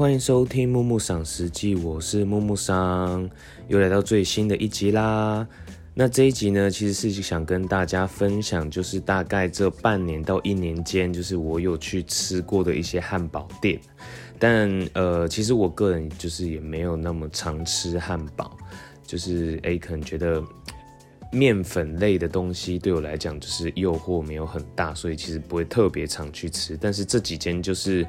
欢迎收听木木赏食记，我是木木桑，又来到最新的一集啦。那这一集呢，其实是想跟大家分享，就是大概这半年到一年间，就是我有去吃过的一些汉堡店。但呃，其实我个人就是也没有那么常吃汉堡，就是诶，可能觉得面粉类的东西对我来讲就是诱惑没有很大，所以其实不会特别常去吃。但是这几间就是。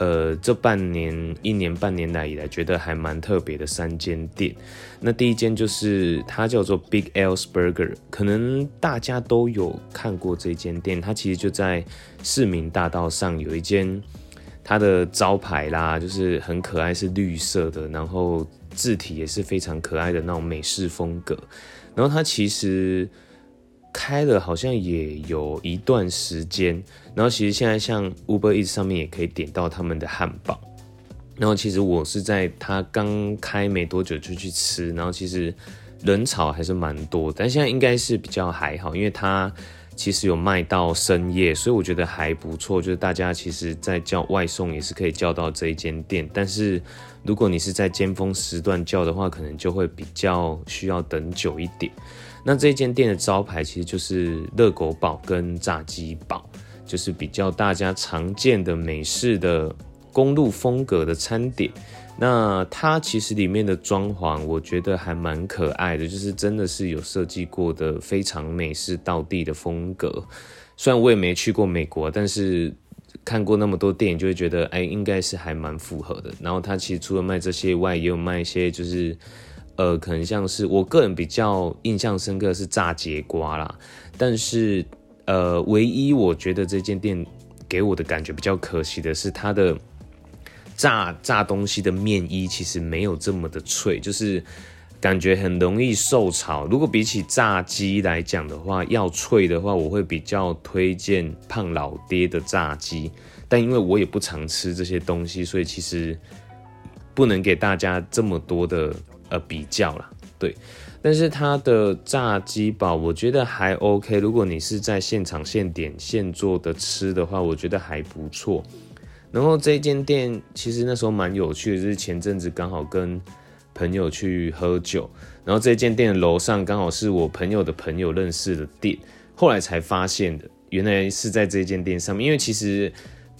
呃，这半年、一年半年来以来，觉得还蛮特别的三间店。那第一间就是它叫做 Big L's Burger，可能大家都有看过这间店。它其实就在市民大道上有一间，它的招牌啦，就是很可爱，是绿色的，然后字体也是非常可爱的那种美式风格。然后它其实。开了好像也有一段时间，然后其实现在像 Uber Eats 上面也可以点到他们的汉堡，然后其实我是在他刚开没多久就去吃，然后其实人潮还是蛮多，但现在应该是比较还好，因为它其实有卖到深夜，所以我觉得还不错，就是大家其实在叫外送也是可以叫到这一间店，但是如果你是在尖峰时段叫的话，可能就会比较需要等久一点。那这间店的招牌其实就是热狗堡跟炸鸡堡，就是比较大家常见的美式的公路风格的餐点。那它其实里面的装潢，我觉得还蛮可爱的，就是真的是有设计过的非常美式道地的风格。虽然我也没去过美国，但是看过那么多电影，就会觉得哎，应该是还蛮符合的。然后它其实除了卖这些外，也有卖一些就是。呃，可能像是我个人比较印象深刻是炸节瓜啦，但是呃，唯一我觉得这间店给我的感觉比较可惜的是它的炸炸东西的面衣其实没有这么的脆，就是感觉很容易受潮。如果比起炸鸡来讲的话，要脆的话，我会比较推荐胖老爹的炸鸡，但因为我也不常吃这些东西，所以其实不能给大家这么多的。呃，比较啦，对，但是它的炸鸡堡我觉得还 OK。如果你是在现场现点现做的吃的话，我觉得还不错。然后这间店其实那时候蛮有趣的，就是前阵子刚好跟朋友去喝酒，然后这间店的楼上刚好是我朋友的朋友认识的店，后来才发现的，原来是在这间店上面。因为其实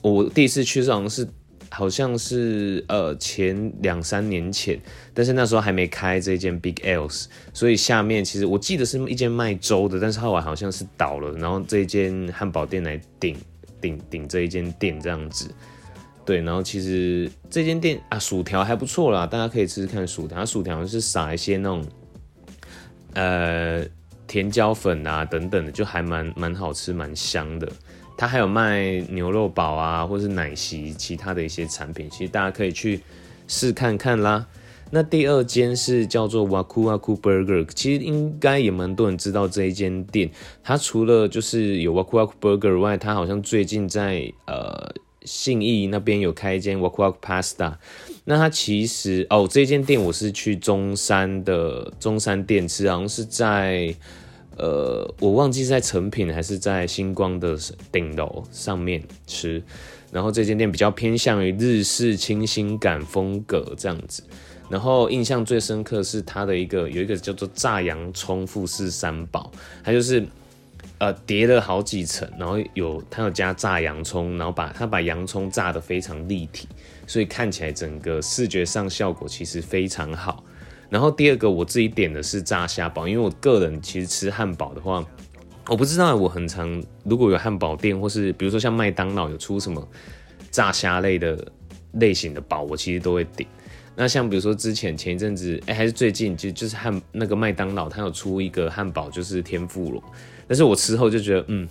我第一次去好像是。好像是呃前两三年前，但是那时候还没开这间 Big Else，所以下面其实我记得是一间卖粥的，但是后来好像是倒了，然后这间汉堡店来顶顶顶这一间店这样子，对，然后其实这间店啊薯条还不错啦，大家可以吃吃看薯条，薯条是撒一些那种呃甜椒粉啊等等的，就还蛮蛮好吃，蛮香的。它还有卖牛肉堡啊，或是奶昔，其他的一些产品，其实大家可以去试看看啦。那第二间是叫做 Waku Waku Burger，其实应该也蛮多人知道这一间店。它除了就是有 Waku Waku Burger 外，它好像最近在呃信义那边有开一间 Waku Waku Pasta。那它其实哦，这间店我是去中山的中山店吃，好像是在。呃，我忘记在成品还是在星光的顶楼上面吃，然后这间店比较偏向于日式清新感风格这样子，然后印象最深刻是它的一个有一个叫做炸洋葱富士三宝，它就是呃叠了好几层，然后有它有加炸洋葱，然后把它把洋葱炸得非常立体，所以看起来整个视觉上效果其实非常好。然后第二个我自己点的是炸虾堡，因为我个人其实吃汉堡的话，我不知道我很常如果有汉堡店或是比如说像麦当劳有出什么炸虾类的类型的堡，我其实都会点。那像比如说之前前一阵子，哎还是最近就就是汉那个麦当劳它有出一个汉堡就是天妇罗，但是我吃后就觉得嗯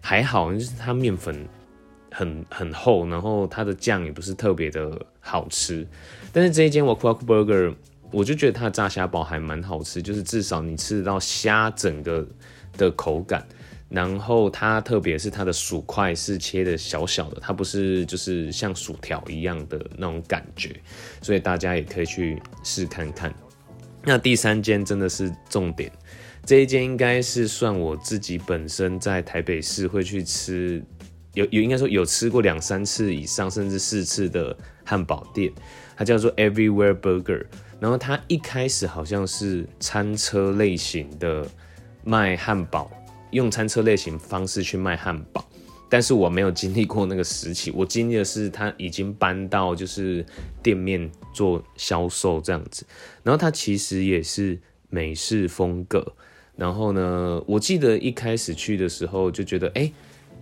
还好，就是它面粉很很厚，然后它的酱也不是特别的好吃。但是这一间我 Quack Burger。我就觉得它的炸虾堡还蛮好吃，就是至少你吃得到虾整个的口感，然后它特别是它的薯块是切的小小的，它不是就是像薯条一样的那种感觉，所以大家也可以去试看看。那第三间真的是重点，这一间应该是算我自己本身在台北市会去吃有有应该说有吃过两三次以上，甚至四次的汉堡店，它叫做 Everywhere Burger。然后它一开始好像是餐车类型的卖汉堡，用餐车类型方式去卖汉堡。但是我没有经历过那个时期，我经历的是他已经搬到就是店面做销售这样子，然后它其实也是美式风格，然后呢，我记得一开始去的时候就觉得，哎，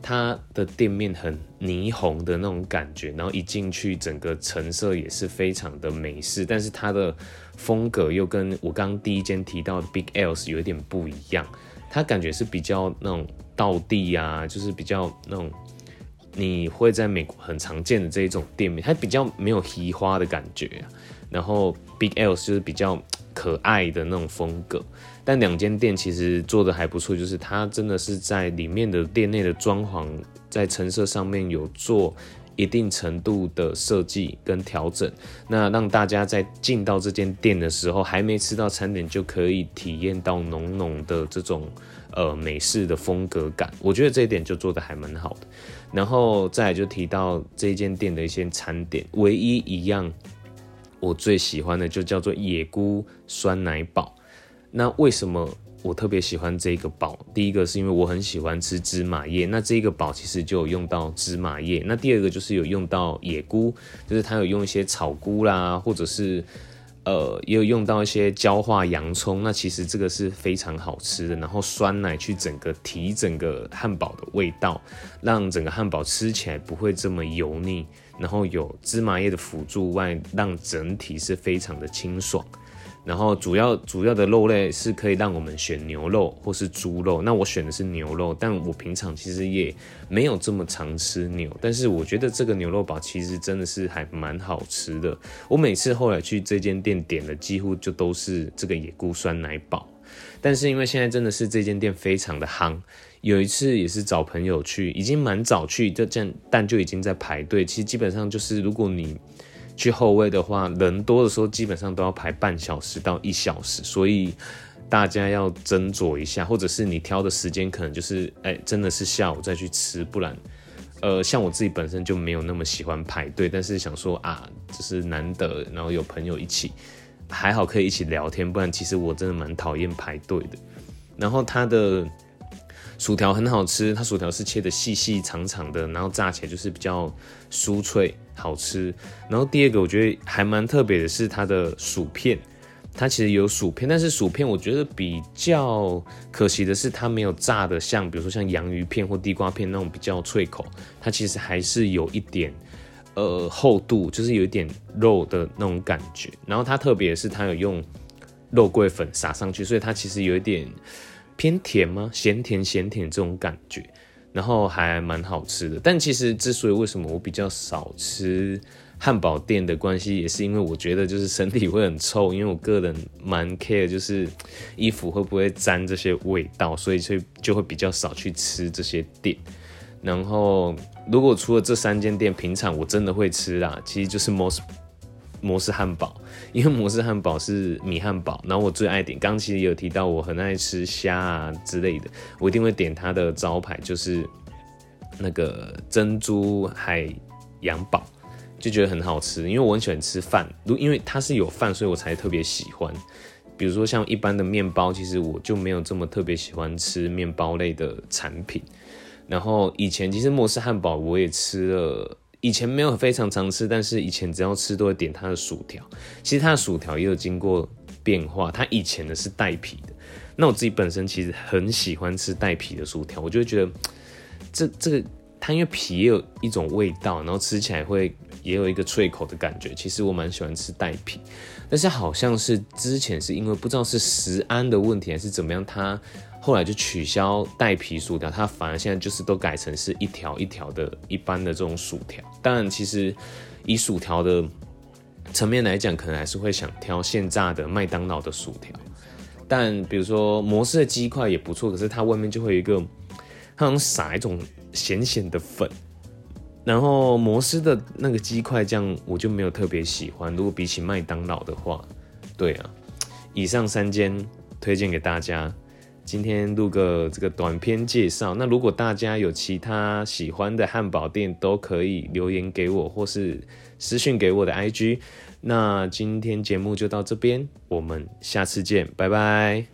它的店面很霓虹的那种感觉，然后一进去整个成色也是非常的美式，但是它的风格又跟我刚第一间提到的 Big Else 有点不一样，它感觉是比较那种。道地啊，就是比较那种你会在美国很常见的这一种店面，它比较没有奇花的感觉。然后 Big Else 就是比较可爱的那种风格，但两间店其实做的还不错，就是它真的是在里面的店内的装潢，在陈设上面有做一定程度的设计跟调整，那让大家在进到这间店的时候，还没吃到餐点就可以体验到浓浓的这种。呃，美式的风格感，我觉得这一点就做的还蛮好的。然后再就提到这间店的一些餐点，唯一一样我最喜欢的就叫做野菇酸奶堡。那为什么我特别喜欢这个堡？第一个是因为我很喜欢吃芝麻叶，那这个堡其实就有用到芝麻叶。那第二个就是有用到野菇，就是它有用一些草菇啦，或者是。呃，也有用到一些焦化洋葱，那其实这个是非常好吃的。然后酸奶去整个提整个汉堡的味道，让整个汉堡吃起来不会这么油腻。然后有芝麻叶的辅助外，让整体是非常的清爽。然后主要主要的肉类是可以让我们选牛肉或是猪肉，那我选的是牛肉，但我平常其实也没有这么常吃牛，但是我觉得这个牛肉堡其实真的是还蛮好吃的。我每次后来去这间店点的几乎就都是这个野菇酸奶堡，但是因为现在真的是这间店非常的夯，有一次也是找朋友去，已经蛮早去，这但就已经在排队。其实基本上就是如果你。去后位的话，人多的时候基本上都要排半小时到一小时，所以大家要斟酌一下，或者是你挑的时间可能就是，哎，真的是下午再去吃，不然，呃，像我自己本身就没有那么喜欢排队，但是想说啊，就是难得，然后有朋友一起，还好可以一起聊天，不然其实我真的蛮讨厌排队的。然后它的。薯条很好吃，它薯条是切的细细长长的，然后炸起来就是比较酥脆好吃。然后第二个我觉得还蛮特别的是它的薯片，它其实有薯片，但是薯片我觉得比较可惜的是它没有炸的像，比如说像洋芋片或地瓜片那种比较脆口，它其实还是有一点呃厚度，就是有一点肉的那种感觉。然后它特别是它有用肉桂粉撒上去，所以它其实有一点。偏甜吗？咸甜咸甜这种感觉，然后还蛮好吃的。但其实之所以为什么我比较少吃汉堡店的关系，也是因为我觉得就是身体会很臭，因为我个人蛮 care 就是衣服会不会沾这些味道，所以就就会比较少去吃这些店。然后如果除了这三间店，平常我真的会吃啦，其实就是 most。摩斯汉堡，因为摩斯汉堡是米汉堡，然后我最爱点。刚其实有提到我很爱吃虾啊之类的，我一定会点它的招牌，就是那个珍珠海洋堡，就觉得很好吃。因为我很喜欢吃饭，因为它是有饭，所以我才特别喜欢。比如说像一般的面包，其实我就没有这么特别喜欢吃面包类的产品。然后以前其实摩斯汉堡我也吃了。以前没有非常常吃，但是以前只要吃都会点它的薯条。其实它的薯条也有经过变化，它以前的是带皮的。那我自己本身其实很喜欢吃带皮的薯条，我就会觉得这这个它因为皮也有一种味道，然后吃起来会也有一个脆口的感觉。其实我蛮喜欢吃带皮，但是好像是之前是因为不知道是食安的问题还是怎么样，它。后来就取消带皮薯条，它反而现在就是都改成是一条一条的一般的这种薯条。当然，其实以薯条的层面来讲，可能还是会想挑现炸的麦当劳的薯条。但比如说摩斯的鸡块也不错，可是它外面就会有一个，它好像撒一种咸咸的粉。然后摩斯的那个鸡块酱我就没有特别喜欢。如果比起麦当劳的话，对啊，以上三间推荐给大家。今天录个这个短片介绍。那如果大家有其他喜欢的汉堡店，都可以留言给我，或是私讯给我的 IG。那今天节目就到这边，我们下次见，拜拜。